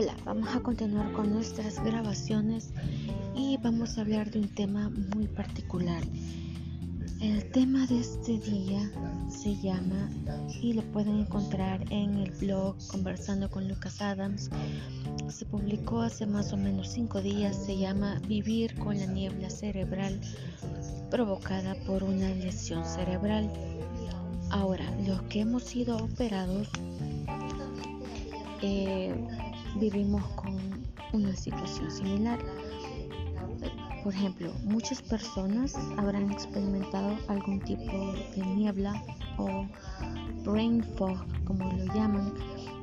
Hola, vamos a continuar con nuestras grabaciones y vamos a hablar de un tema muy particular. El tema de este día se llama y lo pueden encontrar en el blog Conversando con Lucas Adams. Se publicó hace más o menos cinco días. Se llama Vivir con la niebla cerebral provocada por una lesión cerebral. Ahora, los que hemos sido operados eh, vivimos con una situación similar. Por ejemplo, muchas personas habrán experimentado algún tipo de niebla o brain fog, como lo llaman,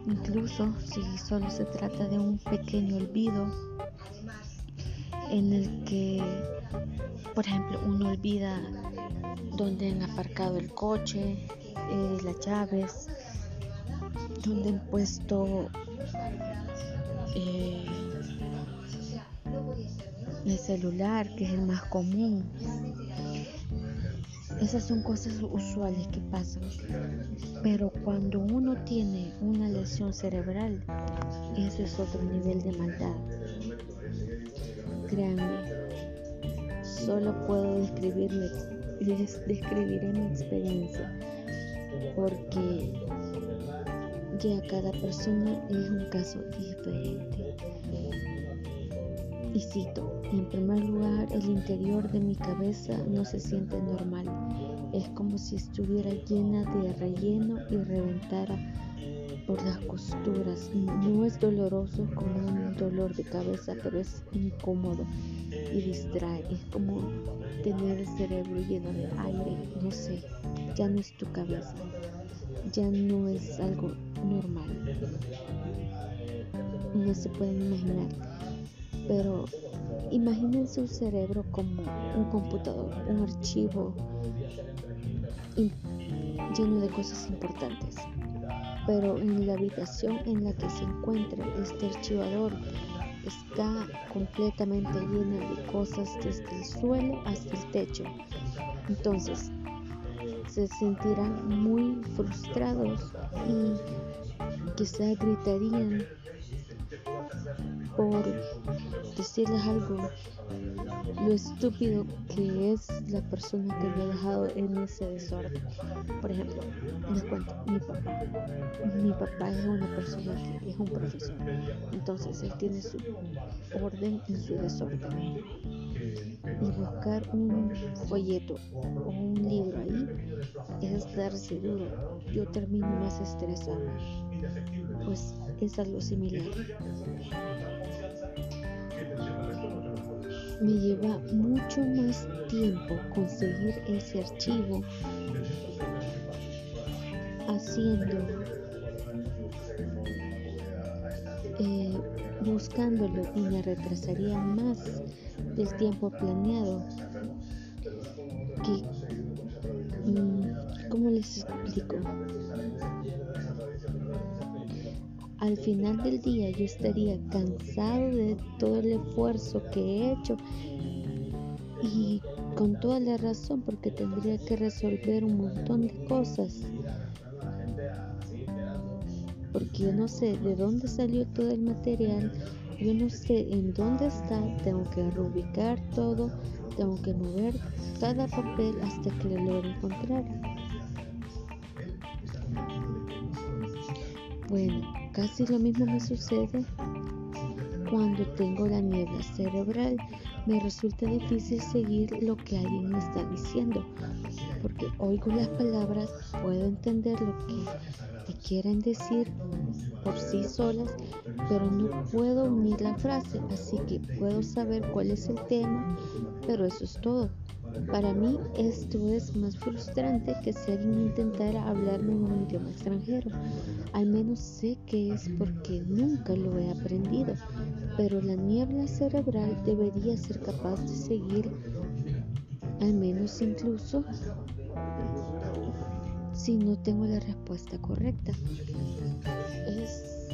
incluso si solo se trata de un pequeño olvido en el que, por ejemplo, uno olvida dónde han aparcado el coche, eh, las llaves, dónde han puesto eh, el celular, que es el más común. Esas son cosas usuales que pasan. Pero cuando uno tiene una lesión cerebral, eso es otro nivel de maldad. Créanme, solo puedo describirle, describiré mi experiencia, porque ya cada persona es un caso diferente. Y cito, en primer lugar, el interior de mi cabeza no se siente normal. Es como si estuviera llena de relleno y reventara por las costuras. No es doloroso como un dolor de cabeza, pero es incómodo y distrae. Es como tener el cerebro lleno de aire. No sé, ya no es tu cabeza ya no es algo normal. No se pueden imaginar. Pero imagínense un cerebro como un computador, un archivo lleno de cosas importantes. Pero en la habitación en la que se encuentra este archivador está completamente llena de cosas desde el suelo hasta el techo. Entonces, se sentirán muy frustrados y quizá gritarían por decirles algo lo estúpido que es la persona que me ha dejado en ese desorden. Por ejemplo, les cuento, mi papá. Mi papá es una persona que es un profesor. Entonces él tiene su orden en su desorden. Y buscar un folleto o un libro ahí es darse duro. Yo termino más estresado. Pues es algo similar me lleva mucho más tiempo conseguir ese archivo haciendo eh, buscándolo y me retrasaría más del tiempo planeado mm, ¿cómo les explico? al final del día yo estaría cansado de todo el esfuerzo que he hecho y con toda la razón porque tendría que resolver un montón de cosas. Porque yo no sé de dónde salió todo el material, yo no sé en dónde está, tengo que reubicar todo, tengo que mover cada papel hasta que lo logre encontrar. Bueno, casi lo mismo me sucede cuando tengo la niebla cerebral. Me resulta difícil seguir lo que alguien me está diciendo, porque oigo las palabras, puedo entender lo que me quieren decir por sí solas, pero no puedo unir la frase, así que puedo saber cuál es el tema, pero eso es todo. Para mí esto es más frustrante que si alguien intentara hablarme en un idioma extranjero. Al menos sé que es porque nunca lo he aprendido, pero la niebla cerebral debería ser capaz de seguir, al menos incluso si no tengo la respuesta correcta. Es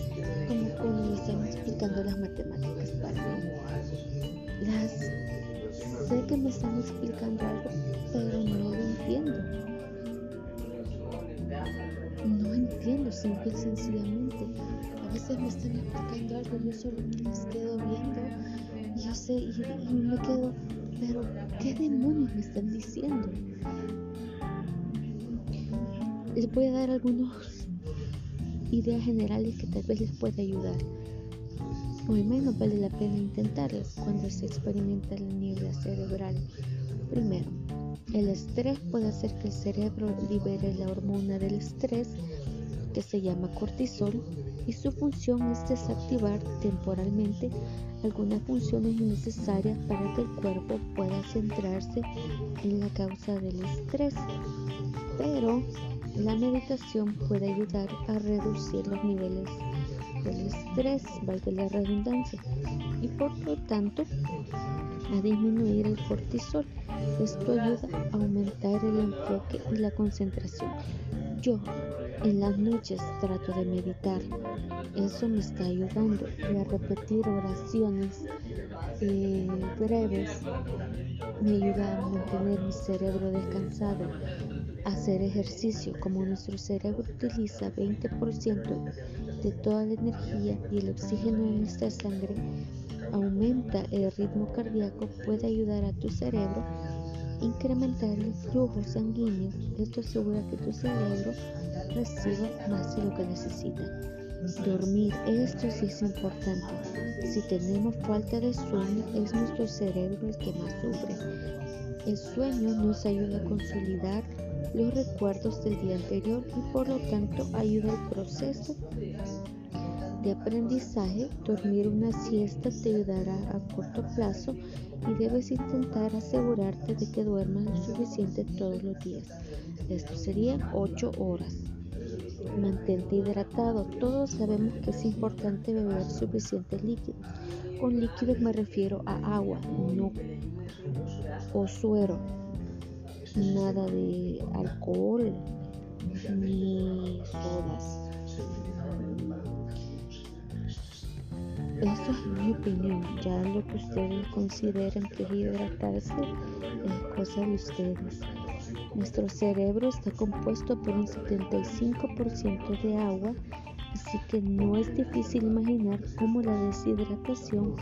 las matemáticas para mí. Las sé que me están explicando algo, pero no lo entiendo. No entiendo simple y sencillamente. A veces me están explicando algo, yo solo les quedo viendo y yo sé, y, me quedo, pero ¿qué demonios me están diciendo? Les voy a dar algunas ideas generales que tal vez les pueda ayudar. O menos vale la pena intentarlas cuando se experimenta la niebla cerebral. Primero, el estrés puede hacer que el cerebro libere la hormona del estrés que se llama cortisol y su función es desactivar temporalmente algunas funciones innecesarias para que el cuerpo pueda centrarse en la causa del estrés. Pero la meditación puede ayudar a reducir los niveles del estrés, valga la redundancia, y por lo tanto a disminuir el cortisol. Esto ayuda a aumentar el enfoque y la concentración. Yo en las noches trato de meditar. Eso me está ayudando y a repetir oraciones eh, breves. Me ayuda a mantener mi cerebro descansado. Hacer ejercicio, como nuestro cerebro utiliza 20% de toda la energía y el oxígeno de nuestra sangre, aumenta el ritmo cardíaco, puede ayudar a tu cerebro incrementar el flujo sanguíneo. Esto asegura que tu cerebro reciba más de lo que necesita. Dormir, esto sí es importante. Si tenemos falta de sueño, es nuestro cerebro el que más sufre. El sueño nos ayuda a consolidar los recuerdos del día anterior y por lo tanto ayuda al proceso de aprendizaje. Dormir una siesta te ayudará a corto plazo y debes intentar asegurarte de que duermas lo suficiente todos los días. Esto serían 8 horas. Mantente hidratado. Todos sabemos que es importante beber suficientes líquidos. Con líquidos me refiero a agua, no o suero. Nada de alcohol ni sodas. Eso es mi opinión. Ya lo que ustedes consideren que hidratarse es cosa de ustedes. Nuestro cerebro está compuesto por un 75% de agua, así que no es difícil imaginar cómo la deshidratación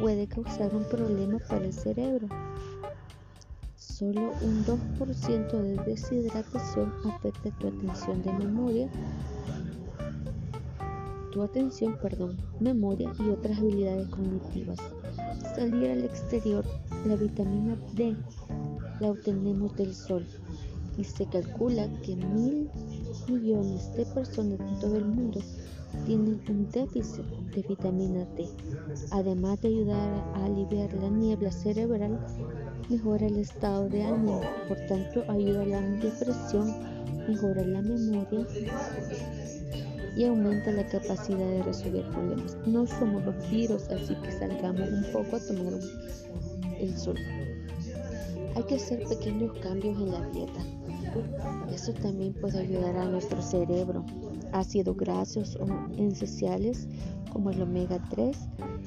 puede causar un problema para el cerebro. Solo un 2% de deshidratación afecta tu atención de memoria tu atención, perdón, memoria y otras habilidades cognitivas. Salir al exterior, la vitamina D la obtenemos del sol y se calcula que mil millones de personas en todo el mundo tienen un déficit de vitamina D. Además de ayudar a aliviar la niebla cerebral, mejora el estado de ánimo, por tanto ayuda a la depresión, mejora la memoria y aumenta la capacidad de resolver problemas. No somos vampiros, así que salgamos un poco a tomar el sol. Hay que hacer pequeños cambios en la dieta. Eso también puede ayudar a nuestro cerebro. Ácidos grasos o esenciales como el omega 3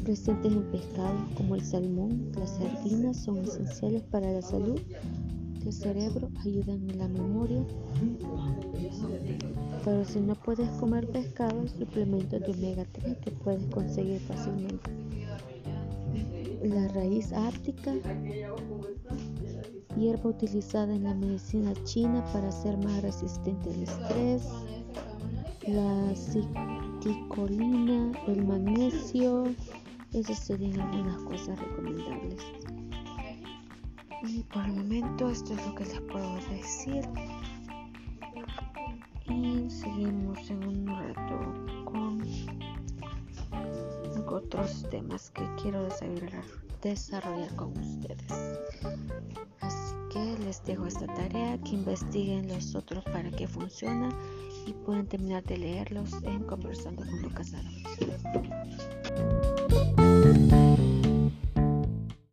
presentes en pescados como el salmón, las sardinas son esenciales para la salud del cerebro, ayudan en la memoria pero si no puedes comer pescado, suplementos de omega 3 que puedes conseguir fácilmente. La raíz ártica, hierba utilizada en la medicina china para ser más resistente al estrés. La citicolina, el magnesio, esas serían algunas cosas recomendables. Y por el momento esto es lo que les puedo decir y seguimos en un rato con otros temas que quiero desarrollar, desarrollar con ustedes. Así que les dejo esta tarea, que investiguen los otros para que funciona y pueden terminar de leerlos en Conversando con Lucas Adams.